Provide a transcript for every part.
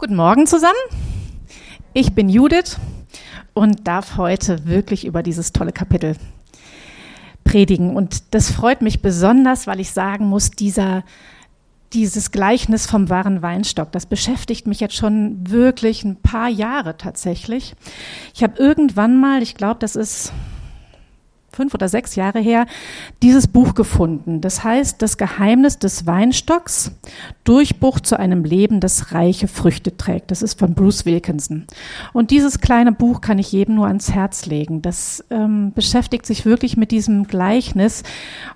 Guten Morgen zusammen. Ich bin Judith und darf heute wirklich über dieses tolle Kapitel predigen. Und das freut mich besonders, weil ich sagen muss, dieser, dieses Gleichnis vom wahren Weinstock, das beschäftigt mich jetzt schon wirklich ein paar Jahre tatsächlich. Ich habe irgendwann mal, ich glaube, das ist fünf oder sechs Jahre her, dieses Buch gefunden. Das heißt, das Geheimnis des Weinstocks, Durchbruch zu einem Leben, das reiche Früchte trägt. Das ist von Bruce Wilkinson. Und dieses kleine Buch kann ich jedem nur ans Herz legen. Das ähm, beschäftigt sich wirklich mit diesem Gleichnis.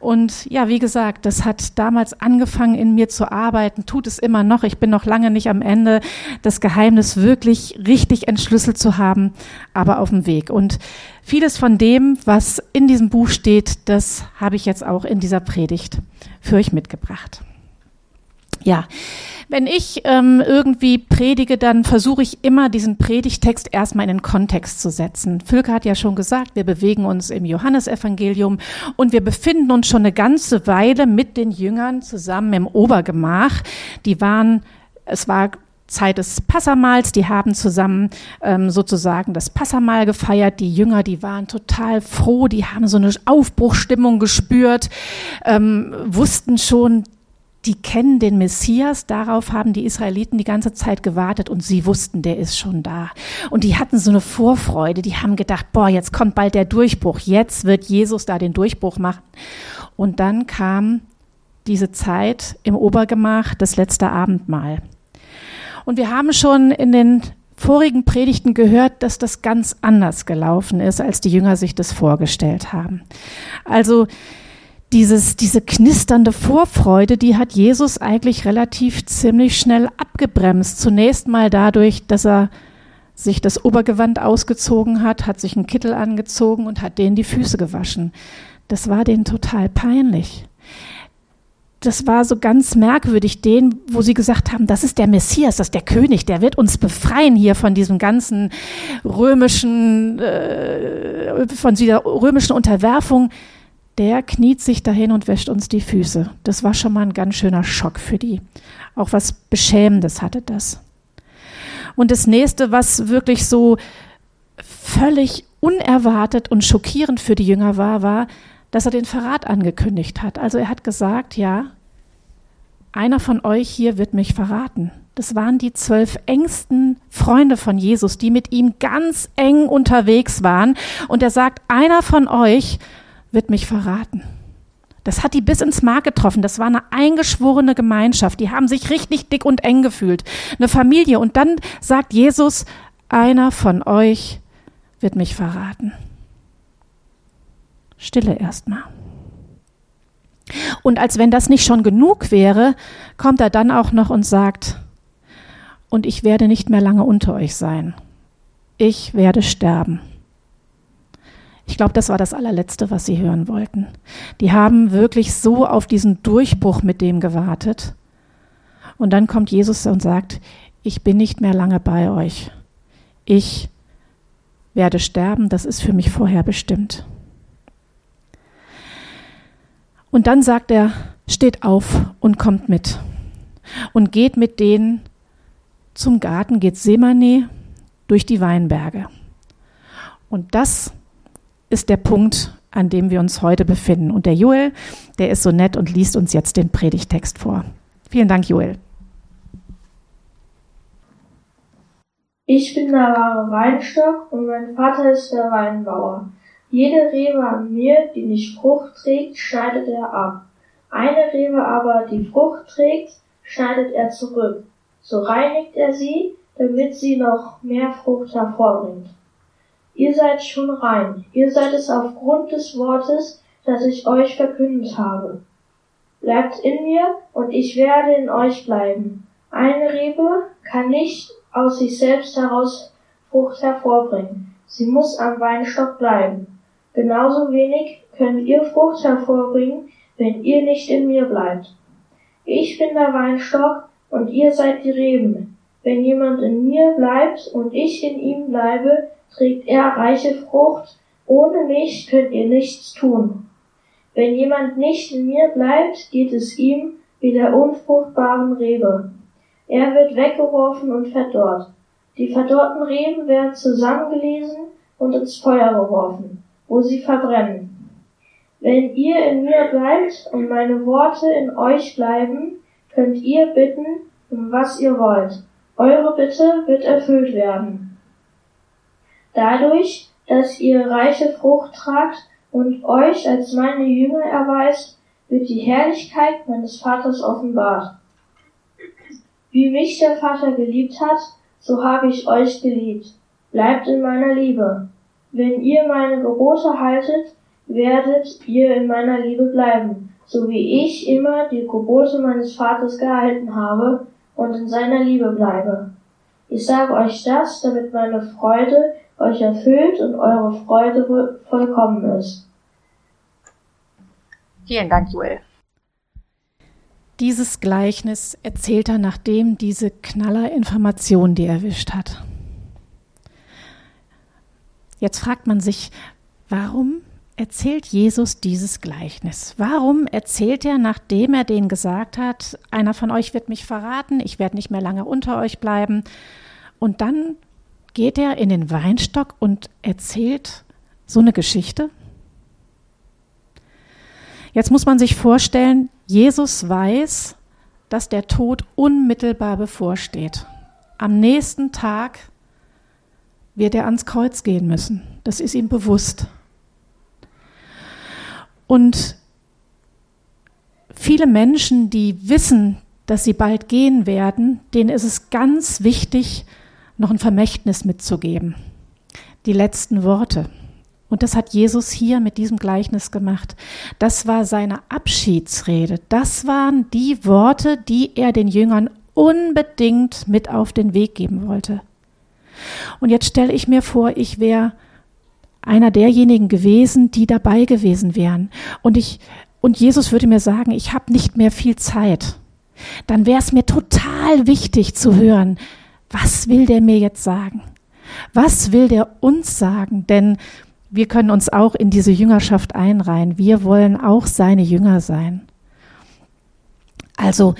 Und ja, wie gesagt, das hat damals angefangen in mir zu arbeiten, tut es immer noch. Ich bin noch lange nicht am Ende, das Geheimnis wirklich richtig entschlüsselt zu haben, aber auf dem Weg. Und Vieles von dem, was in diesem Buch steht, das habe ich jetzt auch in dieser Predigt für euch mitgebracht. Ja, wenn ich ähm, irgendwie predige, dann versuche ich immer diesen Predigtext erstmal in den Kontext zu setzen. Fülke hat ja schon gesagt, wir bewegen uns im Johannesevangelium und wir befinden uns schon eine ganze Weile mit den Jüngern zusammen im Obergemach. Die waren, es war Zeit des Passamals. Die haben zusammen ähm, sozusagen das Passamal gefeiert. Die Jünger, die waren total froh, die haben so eine Aufbruchstimmung gespürt, ähm, wussten schon, die kennen den Messias, darauf haben die Israeliten die ganze Zeit gewartet und sie wussten, der ist schon da. Und die hatten so eine Vorfreude, die haben gedacht, boah, jetzt kommt bald der Durchbruch, jetzt wird Jesus da den Durchbruch machen. Und dann kam diese Zeit im Obergemach, das letzte Abendmahl. Und wir haben schon in den vorigen Predigten gehört, dass das ganz anders gelaufen ist, als die Jünger sich das vorgestellt haben. Also dieses, diese knisternde Vorfreude, die hat Jesus eigentlich relativ ziemlich schnell abgebremst. Zunächst mal dadurch, dass er sich das Obergewand ausgezogen hat, hat sich einen Kittel angezogen und hat denen die Füße gewaschen. Das war denen total peinlich das war so ganz merkwürdig, den, wo sie gesagt haben, das ist der Messias, das ist der König, der wird uns befreien hier von diesem ganzen römischen, äh, von dieser römischen Unterwerfung. Der kniet sich dahin und wäscht uns die Füße. Das war schon mal ein ganz schöner Schock für die. Auch was Beschämendes hatte das. Und das nächste, was wirklich so völlig unerwartet und schockierend für die Jünger war, war, dass er den Verrat angekündigt hat. Also er hat gesagt, ja, einer von euch hier wird mich verraten. Das waren die zwölf engsten Freunde von Jesus, die mit ihm ganz eng unterwegs waren. Und er sagt, einer von euch wird mich verraten. Das hat die bis ins Mark getroffen. Das war eine eingeschworene Gemeinschaft. Die haben sich richtig dick und eng gefühlt. Eine Familie. Und dann sagt Jesus, einer von euch wird mich verraten. Stille erstmal. Und als wenn das nicht schon genug wäre, kommt er dann auch noch und sagt, und ich werde nicht mehr lange unter euch sein. Ich werde sterben. Ich glaube, das war das allerletzte, was sie hören wollten. Die haben wirklich so auf diesen Durchbruch mit dem gewartet. Und dann kommt Jesus und sagt, ich bin nicht mehr lange bei euch. Ich werde sterben, das ist für mich vorher bestimmt. Und dann sagt er, steht auf und kommt mit. Und geht mit denen zum Garten Gethsemane durch die Weinberge. Und das ist der Punkt, an dem wir uns heute befinden. Und der Joel, der ist so nett und liest uns jetzt den Predigtext vor. Vielen Dank, Joel. Ich bin der wahre Weinstock und mein Vater ist der Weinbauer. Jede Rebe an mir, die nicht Frucht trägt, schneidet er ab. Eine Rebe aber, die Frucht trägt, schneidet er zurück. So reinigt er sie, damit sie noch mehr Frucht hervorbringt. Ihr seid schon rein, ihr seid es aufgrund des Wortes, das ich euch verkündet habe. Bleibt in mir, und ich werde in euch bleiben. Eine Rebe kann nicht aus sich selbst heraus Frucht hervorbringen. Sie muss am Weinstock bleiben. Genauso wenig könnt ihr Frucht hervorbringen, wenn ihr nicht in mir bleibt. Ich bin der Weinstock und ihr seid die Reben. Wenn jemand in mir bleibt und ich in ihm bleibe, trägt er reiche Frucht. Ohne mich könnt ihr nichts tun. Wenn jemand nicht in mir bleibt, geht es ihm wie der unfruchtbaren Rebe. Er wird weggeworfen und verdorrt. Die verdorrten Reben werden zusammengelesen und ins Feuer geworfen, wo sie verbrennen. Wenn ihr in mir bleibt und meine Worte in euch bleiben, könnt ihr bitten, um was ihr wollt. Eure Bitte wird erfüllt werden. Dadurch, dass ihr reiche Frucht tragt und euch als meine Jünger erweist, wird die Herrlichkeit meines Vaters offenbart. Wie mich der Vater geliebt hat, so habe ich euch geliebt. Bleibt in meiner Liebe. Wenn ihr meine Gebote haltet, werdet ihr in meiner Liebe bleiben, so wie ich immer die Gebote meines Vaters gehalten habe und in seiner Liebe bleibe. Ich sage euch das, damit meine Freude euch erfüllt und eure Freude vollkommen ist. Vielen Dank, Joel. Dieses Gleichnis erzählt er, nachdem diese Knallerinformation die erwischt hat. Jetzt fragt man sich, warum erzählt Jesus dieses Gleichnis? Warum erzählt er, nachdem er denen gesagt hat, einer von euch wird mich verraten, ich werde nicht mehr lange unter euch bleiben? Und dann geht er in den Weinstock und erzählt so eine Geschichte? Jetzt muss man sich vorstellen, Jesus weiß, dass der Tod unmittelbar bevorsteht. Am nächsten Tag wird er ans Kreuz gehen müssen. Das ist ihm bewusst. Und viele Menschen, die wissen, dass sie bald gehen werden, denen ist es ganz wichtig, noch ein Vermächtnis mitzugeben. Die letzten Worte. Und das hat Jesus hier mit diesem Gleichnis gemacht. Das war seine Abschiedsrede. Das waren die Worte, die er den Jüngern unbedingt mit auf den Weg geben wollte. Und jetzt stelle ich mir vor, ich wäre einer derjenigen gewesen, die dabei gewesen wären. Und ich, und Jesus würde mir sagen, ich habe nicht mehr viel Zeit. Dann wäre es mir total wichtig zu hören, was will der mir jetzt sagen? Was will der uns sagen? Denn wir können uns auch in diese Jüngerschaft einreihen. Wir wollen auch seine Jünger sein. Also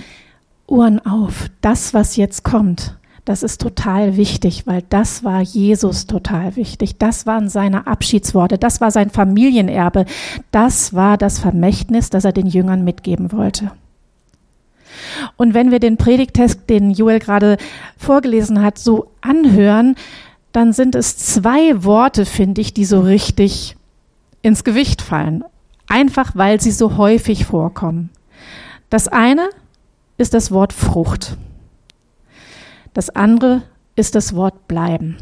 Ohren auf, das, was jetzt kommt, das ist total wichtig, weil das war Jesus total wichtig. Das waren seine Abschiedsworte, das war sein Familienerbe, das war das Vermächtnis, das er den Jüngern mitgeben wollte. Und wenn wir den Predigtest, den Joel gerade vorgelesen hat, so anhören, dann sind es zwei Worte, finde ich, die so richtig ins Gewicht fallen. Einfach weil sie so häufig vorkommen. Das eine ist das Wort Frucht. Das andere ist das Wort bleiben.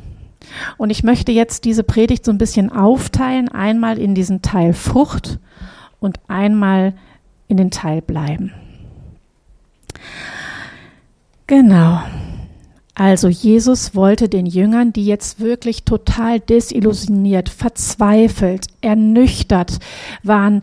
Und ich möchte jetzt diese Predigt so ein bisschen aufteilen, einmal in diesen Teil Frucht und einmal in den Teil bleiben. Genau. Also Jesus wollte den Jüngern, die jetzt wirklich total desillusioniert, verzweifelt, ernüchtert waren,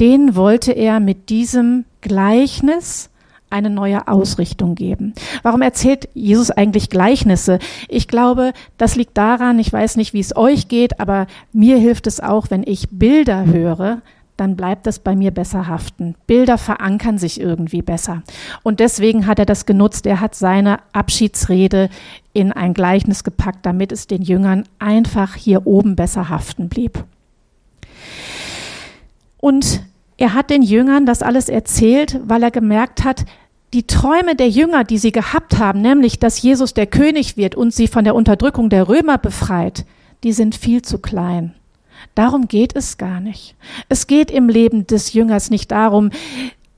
denen wollte er mit diesem Gleichnis eine neue Ausrichtung geben. Warum erzählt Jesus eigentlich Gleichnisse? Ich glaube, das liegt daran, ich weiß nicht, wie es euch geht, aber mir hilft es auch, wenn ich Bilder höre, dann bleibt es bei mir besser haften. Bilder verankern sich irgendwie besser. Und deswegen hat er das genutzt. Er hat seine Abschiedsrede in ein Gleichnis gepackt, damit es den Jüngern einfach hier oben besser haften blieb. Und er hat den Jüngern das alles erzählt, weil er gemerkt hat, die Träume der Jünger, die sie gehabt haben, nämlich, dass Jesus der König wird und sie von der Unterdrückung der Römer befreit, die sind viel zu klein. Darum geht es gar nicht. Es geht im Leben des Jüngers nicht darum,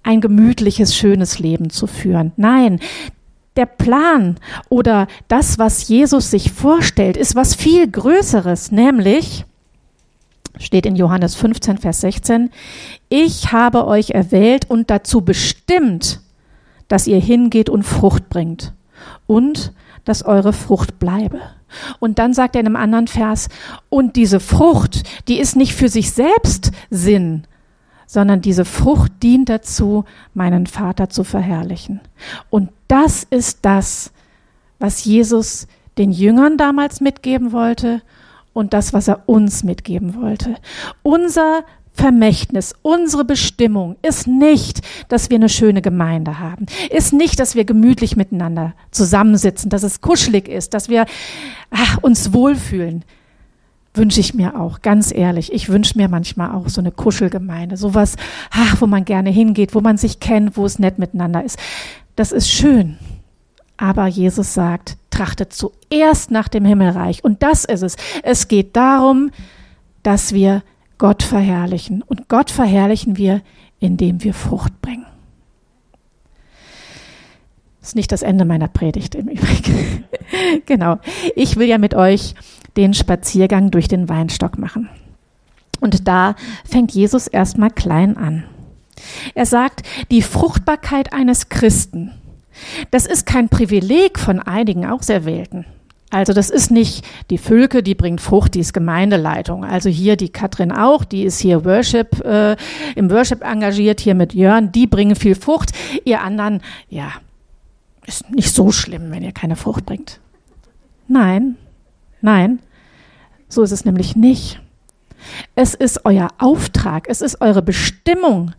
ein gemütliches, schönes Leben zu führen. Nein, der Plan oder das, was Jesus sich vorstellt, ist was viel Größeres, nämlich, steht in Johannes 15, Vers 16, ich habe euch erwählt und dazu bestimmt, dass ihr hingeht und Frucht bringt und dass eure Frucht bleibe. Und dann sagt er in einem anderen Vers, und diese Frucht, die ist nicht für sich selbst Sinn, sondern diese Frucht dient dazu, meinen Vater zu verherrlichen. Und das ist das, was Jesus den Jüngern damals mitgeben wollte und das, was er uns mitgeben wollte. Unser Vermächtnis, unsere Bestimmung ist nicht, dass wir eine schöne Gemeinde haben, ist nicht, dass wir gemütlich miteinander zusammensitzen, dass es kuschelig ist, dass wir ach, uns wohlfühlen. Wünsche ich mir auch, ganz ehrlich. Ich wünsche mir manchmal auch so eine Kuschelgemeinde, sowas, ach, wo man gerne hingeht, wo man sich kennt, wo es nett miteinander ist. Das ist schön. Aber Jesus sagt, trachtet zuerst nach dem Himmelreich. Und das ist es. Es geht darum, dass wir Gott verherrlichen. Und Gott verherrlichen wir, indem wir Frucht bringen. Das ist nicht das Ende meiner Predigt im Übrigen. genau. Ich will ja mit euch den Spaziergang durch den Weinstock machen. Und da fängt Jesus erstmal klein an. Er sagt, die Fruchtbarkeit eines Christen, das ist kein Privileg von einigen Auserwählten. Also das ist nicht die Fülke, die bringt Frucht, die ist Gemeindeleitung. Also hier die Katrin auch, die ist hier Worship, äh, im Worship engagiert, hier mit Jörn, die bringen viel Frucht. Ihr anderen, ja, ist nicht so schlimm, wenn ihr keine Frucht bringt. Nein, nein, so ist es nämlich nicht. Es ist euer Auftrag, es ist eure Bestimmung,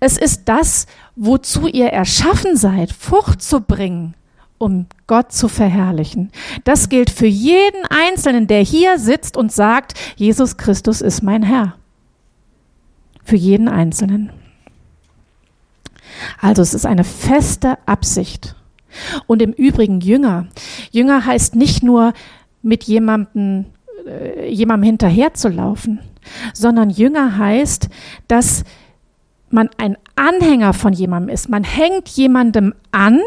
es ist das, wozu ihr erschaffen seid, Frucht zu bringen um Gott zu verherrlichen. Das gilt für jeden Einzelnen, der hier sitzt und sagt, Jesus Christus ist mein Herr. Für jeden Einzelnen. Also es ist eine feste Absicht. Und im Übrigen Jünger. Jünger heißt nicht nur mit jemandem, äh, jemandem hinterherzulaufen, sondern Jünger heißt, dass man ein Anhänger von jemandem ist. Man hängt jemandem an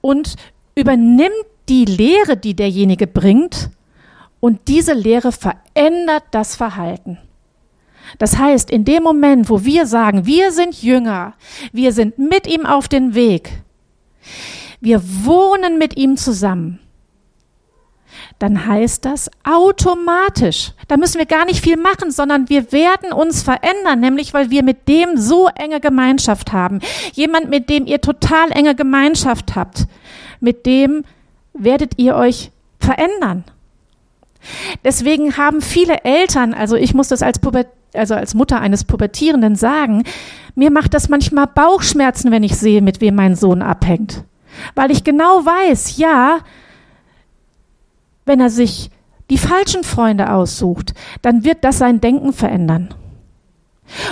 und übernimmt die Lehre, die derjenige bringt, und diese Lehre verändert das Verhalten. Das heißt, in dem Moment, wo wir sagen, wir sind Jünger, wir sind mit ihm auf dem Weg, wir wohnen mit ihm zusammen, dann heißt das automatisch. Da müssen wir gar nicht viel machen, sondern wir werden uns verändern, nämlich weil wir mit dem so enge Gemeinschaft haben. Jemand, mit dem ihr total enge Gemeinschaft habt, mit dem werdet ihr euch verändern. Deswegen haben viele Eltern, also ich muss das als, Puber, also als Mutter eines Pubertierenden sagen, mir macht das manchmal Bauchschmerzen, wenn ich sehe, mit wem mein Sohn abhängt. Weil ich genau weiß, ja, wenn er sich die falschen Freunde aussucht, dann wird das sein Denken verändern.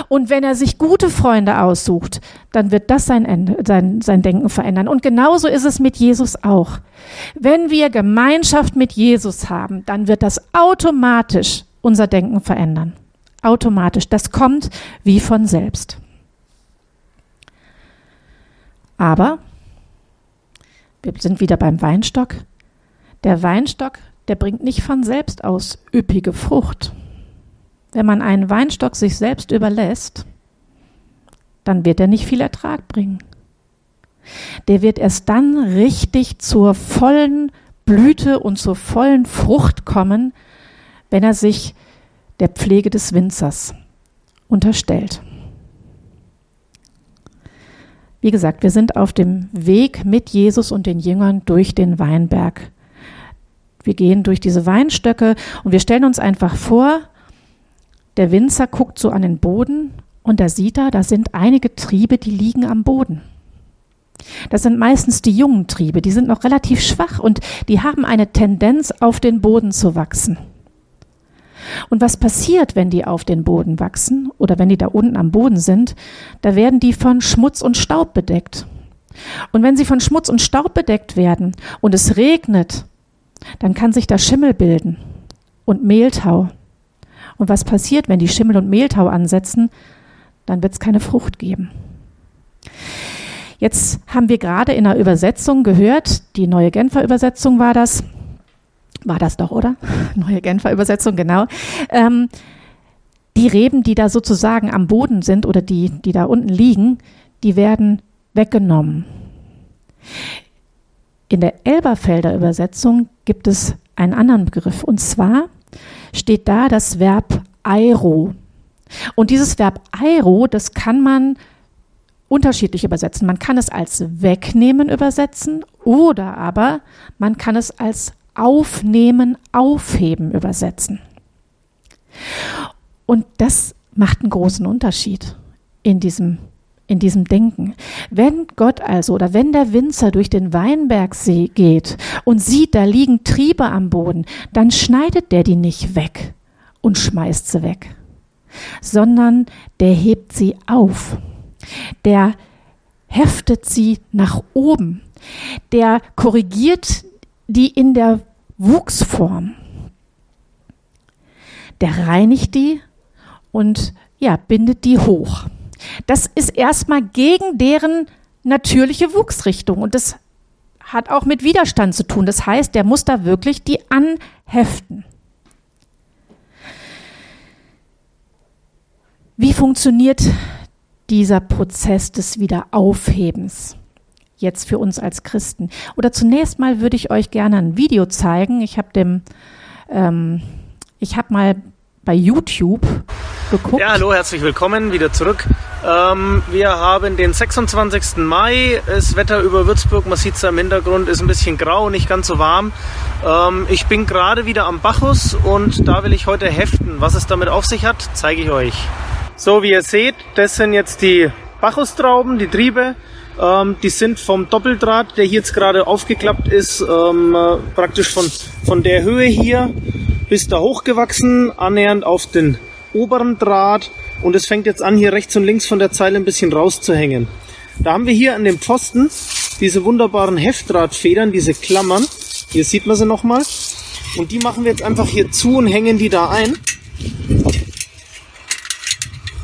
Und wenn er sich gute Freunde aussucht, dann wird das sein, sein, sein Denken verändern. Und genauso ist es mit Jesus auch. Wenn wir Gemeinschaft mit Jesus haben, dann wird das automatisch unser Denken verändern. Automatisch. Das kommt wie von selbst. Aber wir sind wieder beim Weinstock. Der Weinstock, der bringt nicht von selbst aus üppige Frucht. Wenn man einen Weinstock sich selbst überlässt, dann wird er nicht viel Ertrag bringen. Der wird erst dann richtig zur vollen Blüte und zur vollen Frucht kommen, wenn er sich der Pflege des Winzers unterstellt. Wie gesagt, wir sind auf dem Weg mit Jesus und den Jüngern durch den Weinberg. Wir gehen durch diese Weinstöcke und wir stellen uns einfach vor, der Winzer guckt so an den Boden und da sieht er, da sind einige Triebe, die liegen am Boden. Das sind meistens die jungen Triebe, die sind noch relativ schwach und die haben eine Tendenz, auf den Boden zu wachsen. Und was passiert, wenn die auf den Boden wachsen oder wenn die da unten am Boden sind? Da werden die von Schmutz und Staub bedeckt. Und wenn sie von Schmutz und Staub bedeckt werden und es regnet, dann kann sich da Schimmel bilden und Mehltau. Und was passiert, wenn die Schimmel und Mehltau ansetzen? Dann wird es keine Frucht geben. Jetzt haben wir gerade in der Übersetzung gehört, die neue Genfer Übersetzung war das, war das doch, oder? Neue Genfer Übersetzung, genau. Ähm, die Reben, die da sozusagen am Boden sind oder die, die da unten liegen, die werden weggenommen. In der Elberfelder Übersetzung gibt es einen anderen Begriff und zwar steht da das Verb airo. Und dieses Verb airo, das kann man unterschiedlich übersetzen. Man kann es als wegnehmen übersetzen oder aber man kann es als aufnehmen, aufheben übersetzen. Und das macht einen großen Unterschied in diesem in diesem Denken. Wenn Gott also oder wenn der Winzer durch den Weinbergsee geht und sieht, da liegen Triebe am Boden, dann schneidet der die nicht weg und schmeißt sie weg, sondern der hebt sie auf. Der heftet sie nach oben. Der korrigiert die in der Wuchsform. Der reinigt die und ja, bindet die hoch. Das ist erstmal gegen deren natürliche Wuchsrichtung und das hat auch mit Widerstand zu tun. Das heißt, der muss da wirklich die anheften. Wie funktioniert dieser Prozess des Wiederaufhebens jetzt für uns als Christen? Oder zunächst mal würde ich euch gerne ein Video zeigen. Ich habe dem, ähm, ich habe mal bei YouTube geguckt. Ja, hallo, herzlich willkommen wieder zurück. Ähm, wir haben den 26. Mai. Das Wetter über Würzburg, man sieht es im Hintergrund, ist ein bisschen grau, nicht ganz so warm. Ähm, ich bin gerade wieder am Bacchus und da will ich heute heften. Was es damit auf sich hat, zeige ich euch. So, wie ihr seht, das sind jetzt die Bacchustrauben, die Triebe. Ähm, die sind vom Doppeldraht, der hier jetzt gerade aufgeklappt ist, ähm, äh, praktisch von, von der Höhe hier bis da hochgewachsen, annähernd auf den oberen Draht und es fängt jetzt an, hier rechts und links von der Zeile ein bisschen rauszuhängen. Da haben wir hier an dem Pfosten diese wunderbaren Heftdrahtfedern, diese Klammern. Hier sieht man sie nochmal. Und die machen wir jetzt einfach hier zu und hängen die da ein.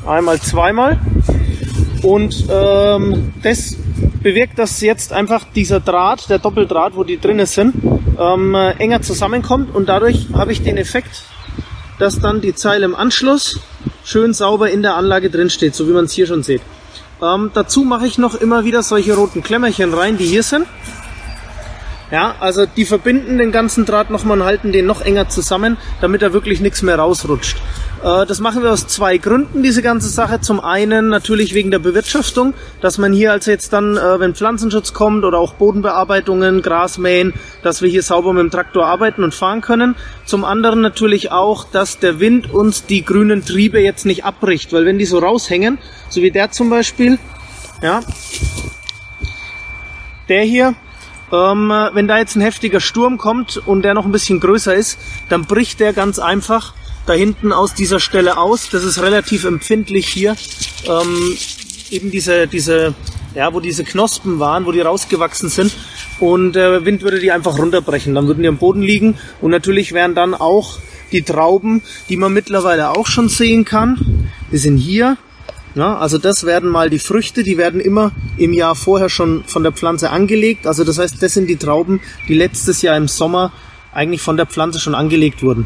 Einmal, zweimal. Und ähm, das bewirkt, dass jetzt einfach dieser Draht, der Doppeldraht, wo die drinnen sind, ähm, enger zusammenkommt. Und dadurch habe ich den Effekt, dass dann die Zeile im Anschluss schön sauber in der Anlage drin steht, so wie man es hier schon sieht. Ähm, dazu mache ich noch immer wieder solche roten Klemmerchen rein, die hier sind. Ja, also die verbinden den ganzen Draht nochmal und halten den noch enger zusammen, damit da wirklich nichts mehr rausrutscht. Äh, das machen wir aus zwei Gründen, diese ganze Sache. Zum einen natürlich wegen der Bewirtschaftung, dass man hier also jetzt dann, äh, wenn Pflanzenschutz kommt oder auch Bodenbearbeitungen, Grasmähen, dass wir hier sauber mit dem Traktor arbeiten und fahren können. Zum anderen natürlich auch, dass der Wind uns die grünen Triebe jetzt nicht abbricht, weil wenn die so raushängen, so wie der zum Beispiel, ja, der hier, ähm, wenn da jetzt ein heftiger Sturm kommt und der noch ein bisschen größer ist, dann bricht der ganz einfach da hinten aus dieser Stelle aus. Das ist relativ empfindlich hier. Ähm, eben diese, diese, ja, wo diese Knospen waren, wo die rausgewachsen sind. Und der äh, Wind würde die einfach runterbrechen. Dann würden die am Boden liegen. Und natürlich wären dann auch die Trauben, die man mittlerweile auch schon sehen kann. Die sind hier. Ja, also das werden mal die Früchte, die werden immer im Jahr vorher schon von der Pflanze angelegt. Also das heißt, das sind die Trauben, die letztes Jahr im Sommer eigentlich von der Pflanze schon angelegt wurden.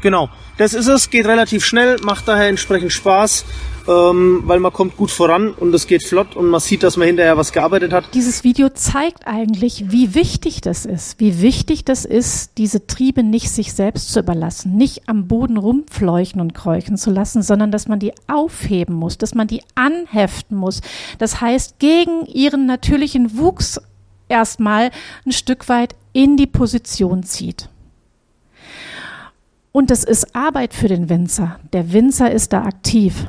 Genau, das ist es, geht relativ schnell, macht daher entsprechend Spaß, ähm, weil man kommt gut voran und es geht flott und man sieht, dass man hinterher was gearbeitet hat. Dieses Video zeigt eigentlich, wie wichtig das ist, wie wichtig das ist, diese Triebe nicht sich selbst zu überlassen, nicht am Boden rumfleuchen und kräuchen zu lassen, sondern dass man die aufheben muss, dass man die anheften muss. Das heißt, gegen ihren natürlichen Wuchs erstmal ein Stück weit in die Position zieht. Und es ist Arbeit für den Winzer. Der Winzer ist da aktiv.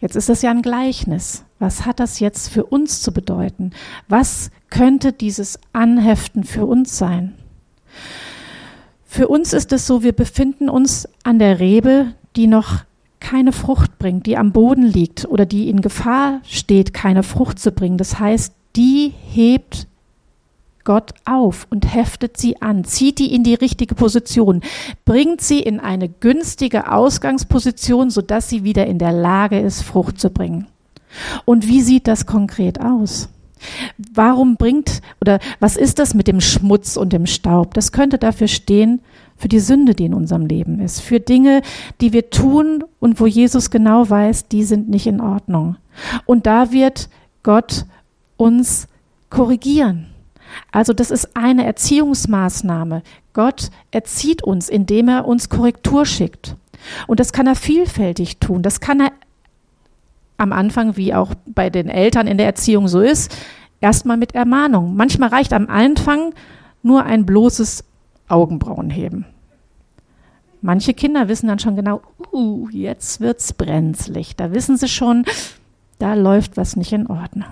Jetzt ist das ja ein Gleichnis. Was hat das jetzt für uns zu bedeuten? Was könnte dieses Anheften für uns sein? Für uns ist es so, wir befinden uns an der Rebe, die noch keine Frucht bringt, die am Boden liegt oder die in Gefahr steht, keine Frucht zu bringen. Das heißt, die hebt Gott auf und heftet sie an, zieht die in die richtige Position, bringt sie in eine günstige Ausgangsposition, sodass sie wieder in der Lage ist, Frucht zu bringen. Und wie sieht das konkret aus? Warum bringt oder was ist das mit dem Schmutz und dem Staub? Das könnte dafür stehen, für die Sünde, die in unserem Leben ist, für Dinge, die wir tun und wo Jesus genau weiß, die sind nicht in Ordnung. Und da wird Gott uns korrigieren. Also das ist eine Erziehungsmaßnahme. Gott erzieht uns, indem er uns Korrektur schickt. Und das kann er vielfältig tun. Das kann er am Anfang, wie auch bei den Eltern in der Erziehung so ist, erstmal mit Ermahnung. Manchmal reicht am Anfang nur ein bloßes Augenbrauenheben. Manche Kinder wissen dann schon genau, uh, jetzt wird's brenzlig. Da wissen sie schon, da läuft was nicht in Ordnung.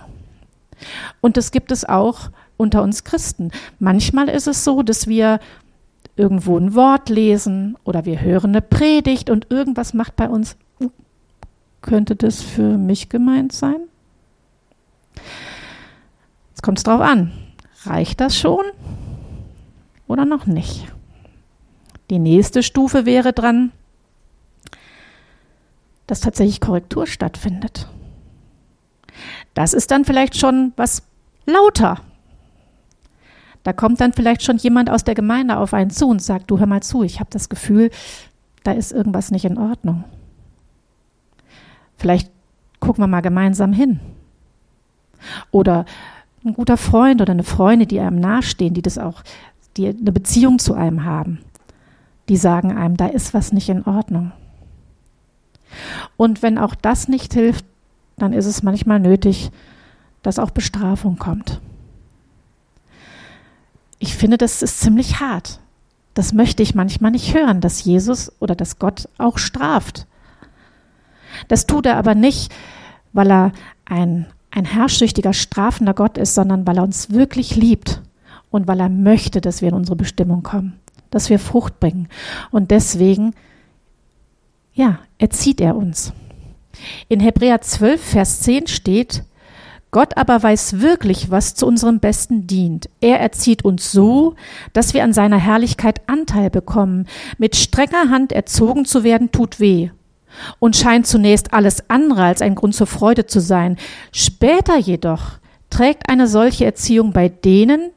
Und das gibt es auch unter uns Christen. Manchmal ist es so, dass wir irgendwo ein Wort lesen oder wir hören eine Predigt und irgendwas macht bei uns, uh, könnte das für mich gemeint sein? Jetzt kommt es drauf an. Reicht das schon oder noch nicht? Die nächste Stufe wäre dran, dass tatsächlich Korrektur stattfindet. Das ist dann vielleicht schon was lauter. Da kommt dann vielleicht schon jemand aus der Gemeinde auf einen zu und sagt, du hör mal zu, ich habe das Gefühl, da ist irgendwas nicht in Ordnung. Vielleicht gucken wir mal gemeinsam hin. Oder ein guter Freund oder eine Freundin, die einem nahestehen, die das auch, die eine Beziehung zu einem haben, die sagen einem, da ist was nicht in Ordnung. Und wenn auch das nicht hilft, dann ist es manchmal nötig, dass auch Bestrafung kommt. Ich finde, das ist ziemlich hart. Das möchte ich manchmal nicht hören, dass Jesus oder dass Gott auch straft. Das tut er aber nicht, weil er ein, ein herrschsüchtiger, strafender Gott ist, sondern weil er uns wirklich liebt und weil er möchte, dass wir in unsere Bestimmung kommen, dass wir Frucht bringen. Und deswegen, ja, erzieht er uns. In Hebräer 12, Vers 10 steht, Gott aber weiß wirklich, was zu unserem Besten dient. Er erzieht uns so, dass wir an seiner Herrlichkeit Anteil bekommen. Mit strenger Hand erzogen zu werden, tut weh und scheint zunächst alles andere als ein Grund zur Freude zu sein. Später jedoch trägt eine solche Erziehung bei denen,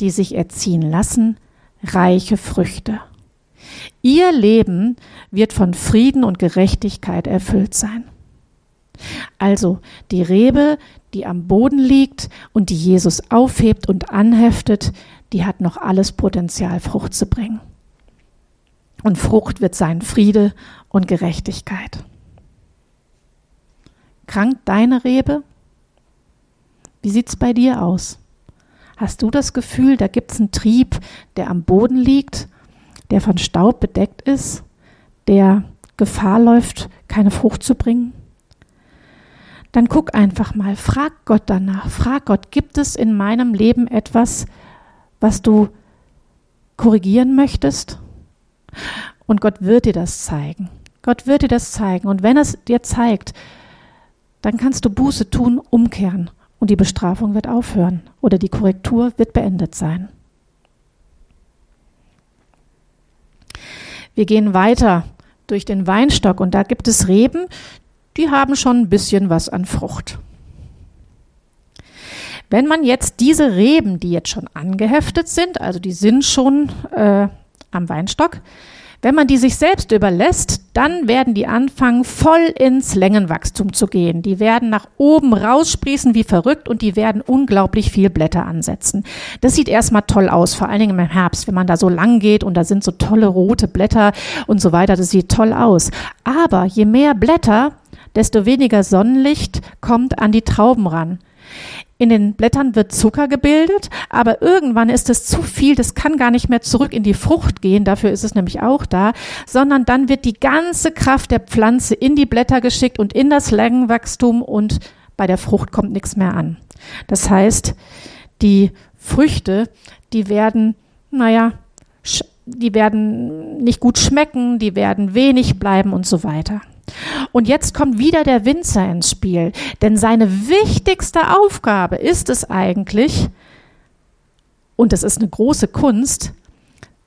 die sich erziehen lassen, reiche Früchte. Ihr Leben wird von Frieden und Gerechtigkeit erfüllt sein. Also die Rebe, die am Boden liegt und die Jesus aufhebt und anheftet, die hat noch alles Potenzial, Frucht zu bringen. Und Frucht wird sein Friede und Gerechtigkeit. Krankt deine Rebe? Wie sieht's bei dir aus? Hast du das Gefühl, da gibt's einen Trieb, der am Boden liegt, der von Staub bedeckt ist, der Gefahr läuft, keine Frucht zu bringen? Dann guck einfach mal, frag Gott danach, frag Gott, gibt es in meinem Leben etwas, was du korrigieren möchtest? Und Gott wird dir das zeigen. Gott wird dir das zeigen. Und wenn es dir zeigt, dann kannst du Buße tun, umkehren und die Bestrafung wird aufhören oder die Korrektur wird beendet sein. Wir gehen weiter durch den Weinstock und da gibt es Reben, die haben schon ein bisschen was an Frucht. Wenn man jetzt diese Reben, die jetzt schon angeheftet sind, also die sind schon äh, am Weinstock, wenn man die sich selbst überlässt, dann werden die anfangen, voll ins Längenwachstum zu gehen. Die werden nach oben raussprießen wie verrückt und die werden unglaublich viel Blätter ansetzen. Das sieht erstmal toll aus, vor allen Dingen im Herbst, wenn man da so lang geht und da sind so tolle rote Blätter und so weiter. Das sieht toll aus. Aber je mehr Blätter, desto weniger Sonnenlicht kommt an die Trauben ran. In den Blättern wird Zucker gebildet, aber irgendwann ist es zu viel, das kann gar nicht mehr zurück in die Frucht gehen, dafür ist es nämlich auch da, sondern dann wird die ganze Kraft der Pflanze in die Blätter geschickt und in das Längenwachstum und bei der Frucht kommt nichts mehr an. Das heißt, die Früchte, die werden, naja, die werden nicht gut schmecken, die werden wenig bleiben und so weiter. Und jetzt kommt wieder der Winzer ins Spiel, denn seine wichtigste Aufgabe ist es eigentlich, und es ist eine große Kunst,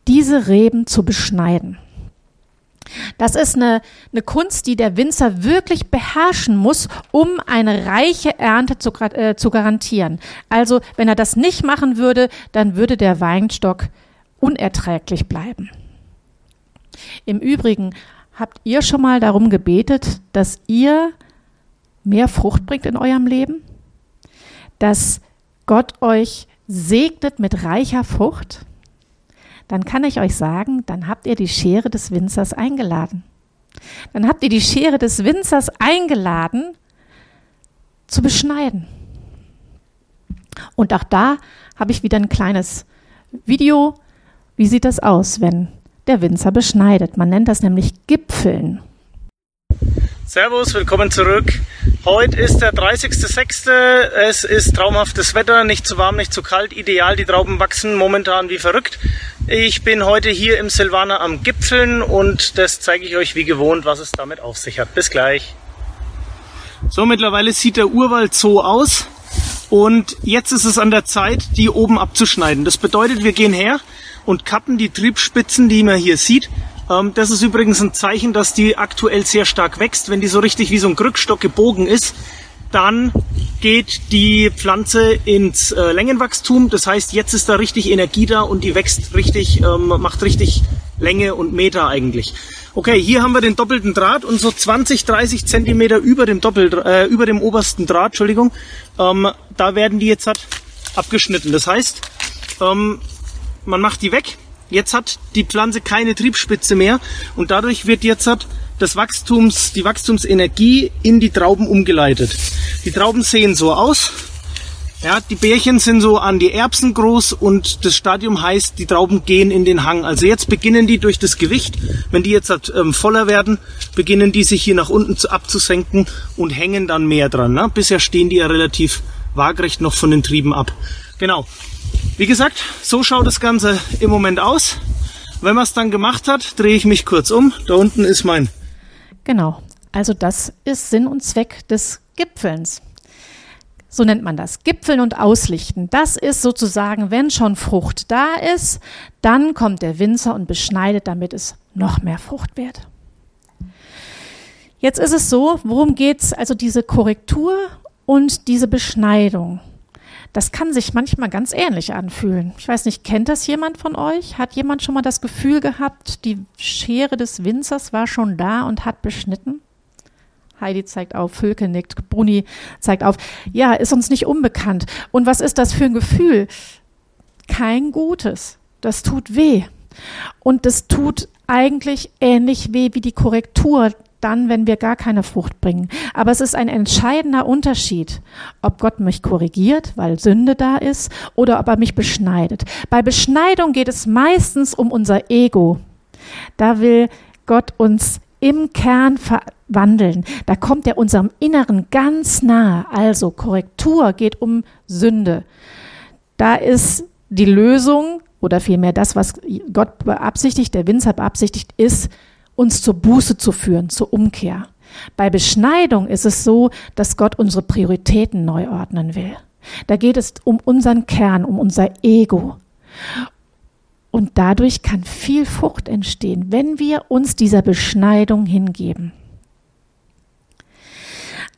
diese Reben zu beschneiden. Das ist eine, eine Kunst, die der Winzer wirklich beherrschen muss, um eine reiche Ernte zu, äh, zu garantieren. Also wenn er das nicht machen würde, dann würde der Weinstock unerträglich bleiben. Im Übrigen Habt ihr schon mal darum gebetet, dass ihr mehr Frucht bringt in eurem Leben? Dass Gott euch segnet mit reicher Frucht? Dann kann ich euch sagen, dann habt ihr die Schere des Winzers eingeladen. Dann habt ihr die Schere des Winzers eingeladen zu beschneiden. Und auch da habe ich wieder ein kleines Video. Wie sieht das aus, wenn der Winzer beschneidet. Man nennt das nämlich Gipfeln. Servus, willkommen zurück. Heute ist der 30.06. Es ist traumhaftes Wetter, nicht zu warm, nicht zu kalt. Ideal, die Trauben wachsen momentan wie verrückt. Ich bin heute hier im Silvaner am Gipfeln und das zeige ich euch wie gewohnt, was es damit auf sich hat. Bis gleich. So, mittlerweile sieht der Urwald so aus. Und jetzt ist es an der Zeit, die oben abzuschneiden. Das bedeutet, wir gehen her und kappen die Triebspitzen, die man hier sieht, ähm, das ist übrigens ein Zeichen, dass die aktuell sehr stark wächst. Wenn die so richtig wie so ein Krückstock gebogen ist, dann geht die Pflanze ins äh, Längenwachstum. Das heißt, jetzt ist da richtig Energie da und die wächst richtig, ähm, macht richtig Länge und Meter eigentlich. Okay, hier haben wir den doppelten Draht und so 20, 30 Zentimeter über dem Doppel, äh, über dem obersten Draht, Entschuldigung, ähm, da werden die jetzt halt abgeschnitten. Das heißt, ähm, man macht die weg Jetzt hat die Pflanze keine Triebspitze mehr und dadurch wird jetzt hat das Wachstums, die Wachstumsenergie in die Trauben umgeleitet. Die Trauben sehen so aus. Ja, die Bärchen sind so an die Erbsen groß und das Stadium heißt, die Trauben gehen in den Hang. Also jetzt beginnen die durch das Gewicht, wenn die jetzt ähm, voller werden, beginnen die sich hier nach unten zu, abzusenken und hängen dann mehr dran. Ne? Bisher stehen die ja relativ waagrecht noch von den Trieben ab. Genau. Wie gesagt, so schaut das Ganze im Moment aus. Wenn man es dann gemacht hat, drehe ich mich kurz um. Da unten ist mein. Genau. Also das ist Sinn und Zweck des Gipfelns. So nennt man das. Gipfeln und Auslichten. Das ist sozusagen, wenn schon Frucht da ist, dann kommt der Winzer und beschneidet, damit es noch mehr Frucht wird. Jetzt ist es so, worum geht's? Also diese Korrektur und diese Beschneidung. Das kann sich manchmal ganz ähnlich anfühlen. Ich weiß nicht, kennt das jemand von euch? Hat jemand schon mal das Gefühl gehabt, die Schere des Winzers war schon da und hat beschnitten? Heidi zeigt auf, Völke nickt, Bruni zeigt auf. Ja, ist uns nicht unbekannt. Und was ist das für ein Gefühl? Kein gutes. Das tut weh. Und das tut eigentlich ähnlich weh wie die Korrektur dann, wenn wir gar keine Frucht bringen. Aber es ist ein entscheidender Unterschied, ob Gott mich korrigiert, weil Sünde da ist, oder ob er mich beschneidet. Bei Beschneidung geht es meistens um unser Ego. Da will Gott uns im Kern verwandeln. Da kommt er unserem Inneren ganz nah. Also Korrektur geht um Sünde. Da ist die Lösung oder vielmehr das, was Gott beabsichtigt, der Winzer beabsichtigt, ist, uns zur Buße zu führen, zur Umkehr. Bei Beschneidung ist es so, dass Gott unsere Prioritäten neu ordnen will. Da geht es um unseren Kern, um unser Ego. Und dadurch kann viel Frucht entstehen, wenn wir uns dieser Beschneidung hingeben.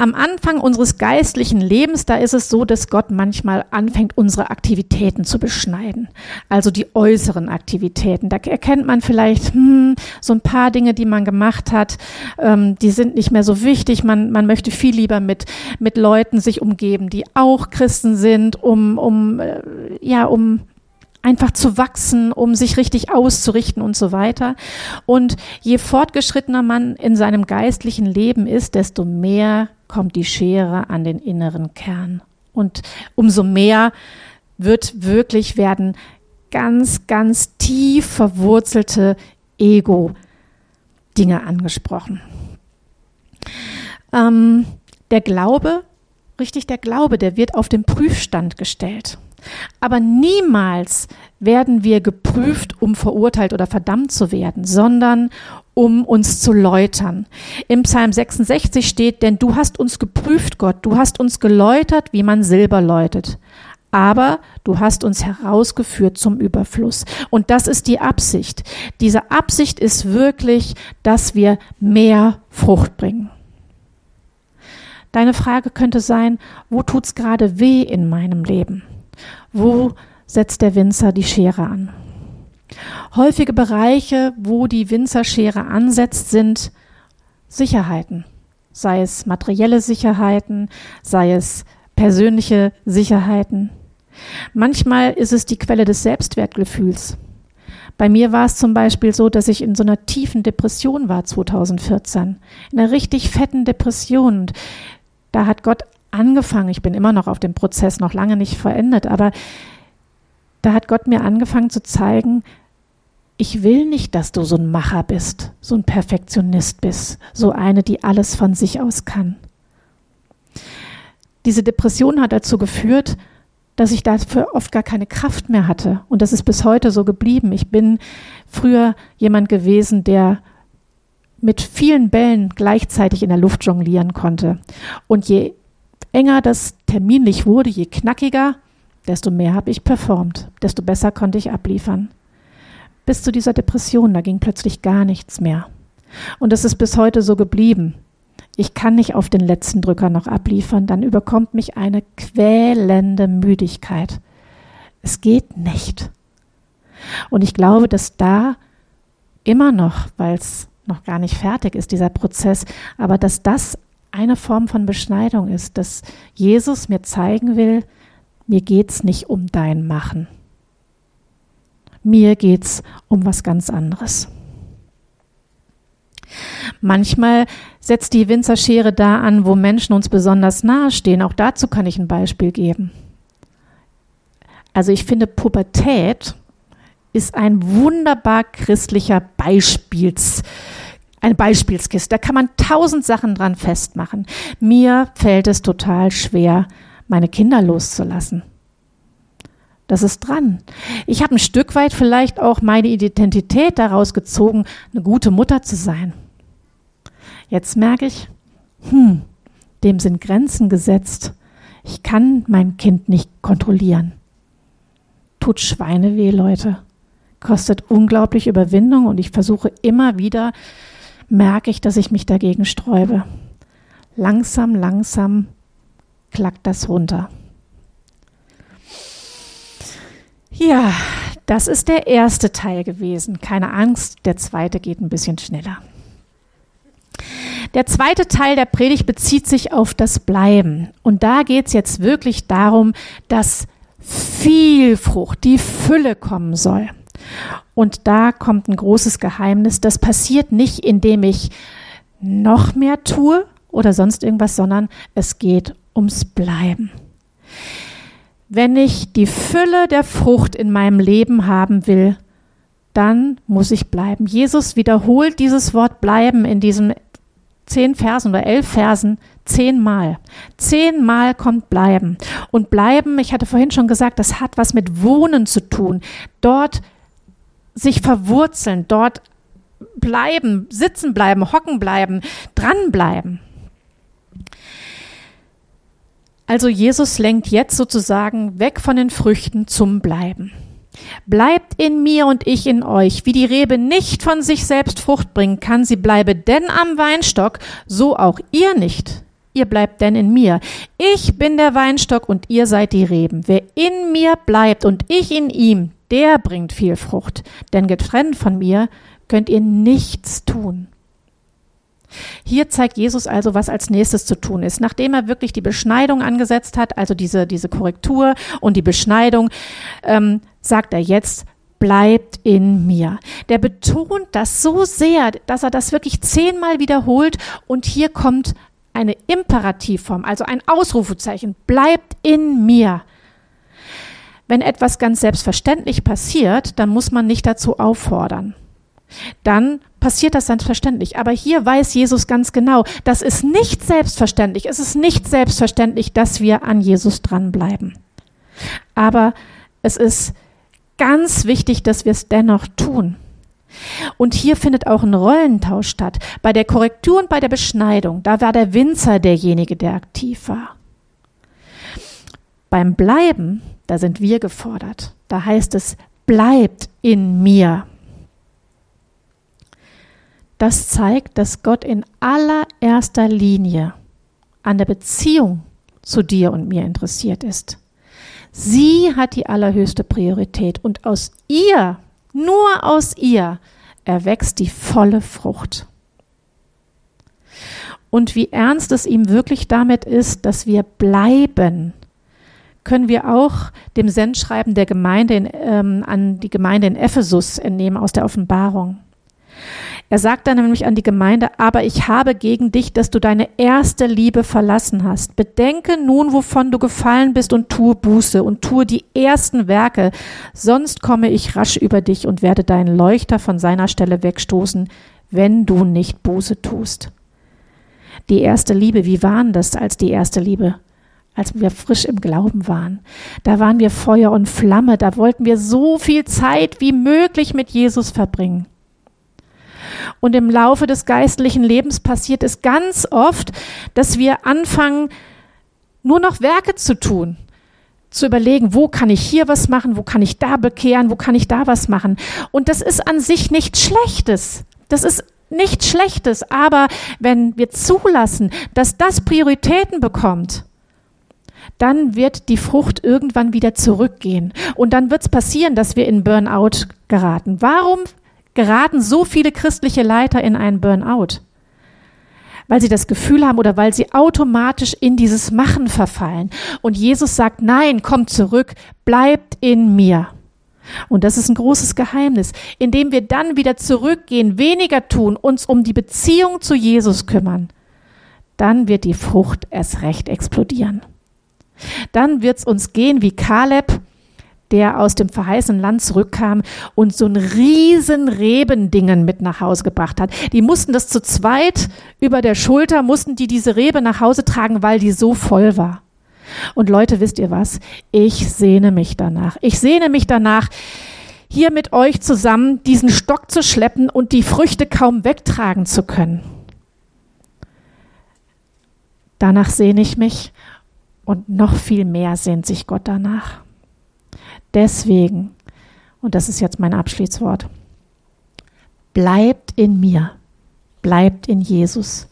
Am Anfang unseres geistlichen Lebens, da ist es so, dass Gott manchmal anfängt, unsere Aktivitäten zu beschneiden. Also die äußeren Aktivitäten. Da erkennt man vielleicht hm, so ein paar Dinge, die man gemacht hat, ähm, die sind nicht mehr so wichtig. Man, man möchte viel lieber mit, mit Leuten sich umgeben, die auch Christen sind, um, um, äh, ja, um einfach zu wachsen, um sich richtig auszurichten und so weiter. Und je fortgeschrittener man in seinem geistlichen Leben ist, desto mehr kommt die Schere an den inneren Kern. Und umso mehr wird wirklich werden ganz, ganz tief verwurzelte Ego-Dinge angesprochen. Ähm, der Glaube, richtig, der Glaube, der wird auf den Prüfstand gestellt. Aber niemals werden wir geprüft, um verurteilt oder verdammt zu werden, sondern um uns zu läutern. Im Psalm 66 steht, denn du hast uns geprüft, Gott, du hast uns geläutert, wie man Silber läutet. Aber du hast uns herausgeführt zum Überfluss. Und das ist die Absicht. Diese Absicht ist wirklich, dass wir mehr Frucht bringen. Deine Frage könnte sein, wo tut's gerade weh in meinem Leben? Wo setzt der Winzer die Schere an? Häufige Bereiche, wo die Winzerschere ansetzt, sind Sicherheiten. Sei es materielle Sicherheiten, sei es persönliche Sicherheiten. Manchmal ist es die Quelle des Selbstwertgefühls. Bei mir war es zum Beispiel so, dass ich in so einer tiefen Depression war 2014. In einer richtig fetten Depression. Und da hat Gott angefangen, ich bin immer noch auf dem Prozess noch lange nicht verendet, aber da hat Gott mir angefangen zu zeigen, ich will nicht, dass du so ein Macher bist, so ein Perfektionist bist, so eine, die alles von sich aus kann. Diese Depression hat dazu geführt, dass ich dafür oft gar keine Kraft mehr hatte. Und das ist bis heute so geblieben. Ich bin früher jemand gewesen, der mit vielen Bällen gleichzeitig in der Luft jonglieren konnte. Und je enger das terminlich wurde, je knackiger, desto mehr habe ich performt, desto besser konnte ich abliefern. Bis zu dieser Depression, da ging plötzlich gar nichts mehr. Und das ist bis heute so geblieben. Ich kann nicht auf den letzten Drücker noch abliefern, dann überkommt mich eine quälende Müdigkeit. Es geht nicht. Und ich glaube, dass da immer noch, weil es noch gar nicht fertig ist, dieser Prozess, aber dass das eine Form von Beschneidung ist, dass Jesus mir zeigen will, mir geht's nicht um dein Machen. Mir geht's um was ganz anderes. Manchmal setzt die Winzerschere da an, wo Menschen uns besonders nahe stehen. Auch dazu kann ich ein Beispiel geben. Also ich finde, Pubertät ist ein wunderbar christlicher Beispiels, eine Beispielskiste. Da kann man tausend Sachen dran festmachen. Mir fällt es total schwer, meine Kinder loszulassen. Das ist dran. Ich habe ein Stück weit vielleicht auch meine Identität daraus gezogen, eine gute Mutter zu sein. Jetzt merke ich, hm, dem sind Grenzen gesetzt. Ich kann mein Kind nicht kontrollieren. Tut Schweine weh, Leute. Kostet unglaublich Überwindung und ich versuche immer wieder, merke ich, dass ich mich dagegen sträube. Langsam, langsam klackt das runter. Ja, das ist der erste Teil gewesen. Keine Angst, der zweite geht ein bisschen schneller. Der zweite Teil der Predigt bezieht sich auf das Bleiben. Und da geht es jetzt wirklich darum, dass viel Frucht, die Fülle kommen soll. Und da kommt ein großes Geheimnis. Das passiert nicht, indem ich noch mehr tue oder sonst irgendwas, sondern es geht ums Bleiben. Wenn ich die Fülle der Frucht in meinem Leben haben will, dann muss ich bleiben. Jesus wiederholt dieses Wort bleiben in diesen zehn Versen oder elf Versen zehnmal. Zehnmal kommt bleiben. Und bleiben, ich hatte vorhin schon gesagt, das hat was mit Wohnen zu tun. Dort sich verwurzeln, dort bleiben, sitzen bleiben, hocken bleiben, dranbleiben. Also Jesus lenkt jetzt sozusagen weg von den Früchten zum Bleiben. Bleibt in mir und ich in euch. Wie die Rebe nicht von sich selbst Frucht bringen kann, sie bleibe denn am Weinstock, so auch ihr nicht. Ihr bleibt denn in mir. Ich bin der Weinstock und ihr seid die Reben. Wer in mir bleibt und ich in ihm, der bringt viel Frucht. Denn getrennt von mir könnt ihr nichts tun. Hier zeigt Jesus also, was als nächstes zu tun ist. Nachdem er wirklich die Beschneidung angesetzt hat, also diese, diese Korrektur und die Beschneidung, ähm, sagt er jetzt, bleibt in mir. Der betont das so sehr, dass er das wirklich zehnmal wiederholt und hier kommt eine Imperativform, also ein Ausrufezeichen, bleibt in mir. Wenn etwas ganz selbstverständlich passiert, dann muss man nicht dazu auffordern. Dann passiert das selbstverständlich. Aber hier weiß Jesus ganz genau, das ist nicht selbstverständlich. Es ist nicht selbstverständlich, dass wir an Jesus dranbleiben. Aber es ist ganz wichtig, dass wir es dennoch tun. Und hier findet auch ein Rollentausch statt. Bei der Korrektur und bei der Beschneidung, da war der Winzer derjenige, der aktiv war. Beim Bleiben, da sind wir gefordert. Da heißt es, bleibt in mir. Das zeigt, dass Gott in allererster Linie an der Beziehung zu dir und mir interessiert ist. Sie hat die allerhöchste Priorität und aus ihr, nur aus ihr, erwächst die volle Frucht. Und wie ernst es ihm wirklich damit ist, dass wir bleiben, können wir auch dem Sendschreiben der Gemeinde in, ähm, an die Gemeinde in Ephesus entnehmen aus der Offenbarung. Er sagt dann nämlich an die Gemeinde, aber ich habe gegen dich, dass du deine erste Liebe verlassen hast. Bedenke nun, wovon du gefallen bist und tue Buße und tue die ersten Werke, sonst komme ich rasch über dich und werde deinen Leuchter von seiner Stelle wegstoßen, wenn du nicht Buße tust. Die erste Liebe, wie waren das als die erste Liebe? Als wir frisch im Glauben waren. Da waren wir Feuer und Flamme, da wollten wir so viel Zeit wie möglich mit Jesus verbringen. Und im Laufe des geistlichen Lebens passiert es ganz oft, dass wir anfangen, nur noch Werke zu tun, zu überlegen, wo kann ich hier was machen, wo kann ich da bekehren, wo kann ich da was machen. Und das ist an sich nichts Schlechtes. Das ist nichts Schlechtes. Aber wenn wir zulassen, dass das Prioritäten bekommt, dann wird die Frucht irgendwann wieder zurückgehen. Und dann wird es passieren, dass wir in Burnout geraten. Warum geraten so viele christliche Leiter in einen Burnout? Weil sie das Gefühl haben oder weil sie automatisch in dieses Machen verfallen. Und Jesus sagt, nein, kommt zurück, bleibt in mir. Und das ist ein großes Geheimnis, indem wir dann wieder zurückgehen, weniger tun, uns um die Beziehung zu Jesus kümmern, dann wird die Frucht erst recht explodieren. Dann wird es uns gehen wie Kaleb, der aus dem verheißenen Land zurückkam und so ein riesen Rebendingen mit nach Hause gebracht hat. Die mussten das zu zweit über der Schulter, mussten die diese Rebe nach Hause tragen, weil die so voll war. Und Leute, wisst ihr was? Ich sehne mich danach. Ich sehne mich danach, hier mit euch zusammen diesen Stock zu schleppen und die Früchte kaum wegtragen zu können. Danach sehne ich mich und noch viel mehr sehnt sich Gott danach. Deswegen, und das ist jetzt mein Abschließwort, bleibt in mir, bleibt in Jesus.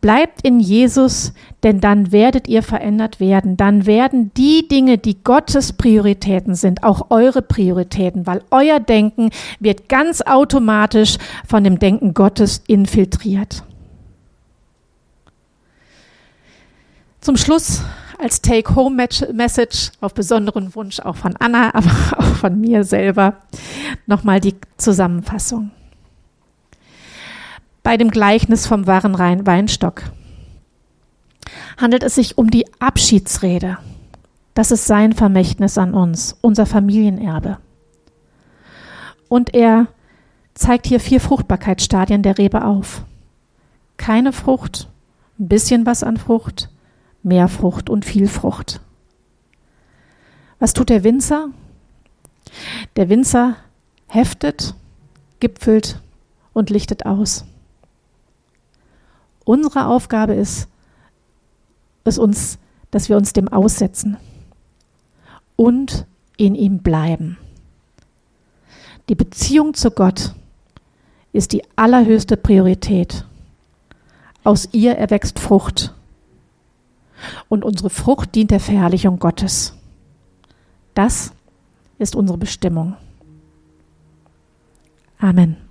Bleibt in Jesus, denn dann werdet ihr verändert werden. Dann werden die Dinge, die Gottes Prioritäten sind, auch eure Prioritäten, weil euer Denken wird ganz automatisch von dem Denken Gottes infiltriert. Zum Schluss als Take-Home-Message auf besonderen Wunsch auch von Anna, aber auch von mir selber nochmal die Zusammenfassung. Bei dem Gleichnis vom wahren Weinstock handelt es sich um die Abschiedsrede. Das ist sein Vermächtnis an uns, unser Familienerbe. Und er zeigt hier vier Fruchtbarkeitsstadien der Rebe auf. Keine Frucht, ein bisschen was an Frucht, mehr Frucht und viel Frucht. Was tut der Winzer? Der Winzer heftet, gipfelt und lichtet aus. Unsere Aufgabe ist, es uns, dass wir uns dem aussetzen und in ihm bleiben. Die Beziehung zu Gott ist die allerhöchste Priorität. Aus ihr erwächst Frucht und unsere Frucht dient der Verherrlichung Gottes. Das ist unsere Bestimmung. Amen.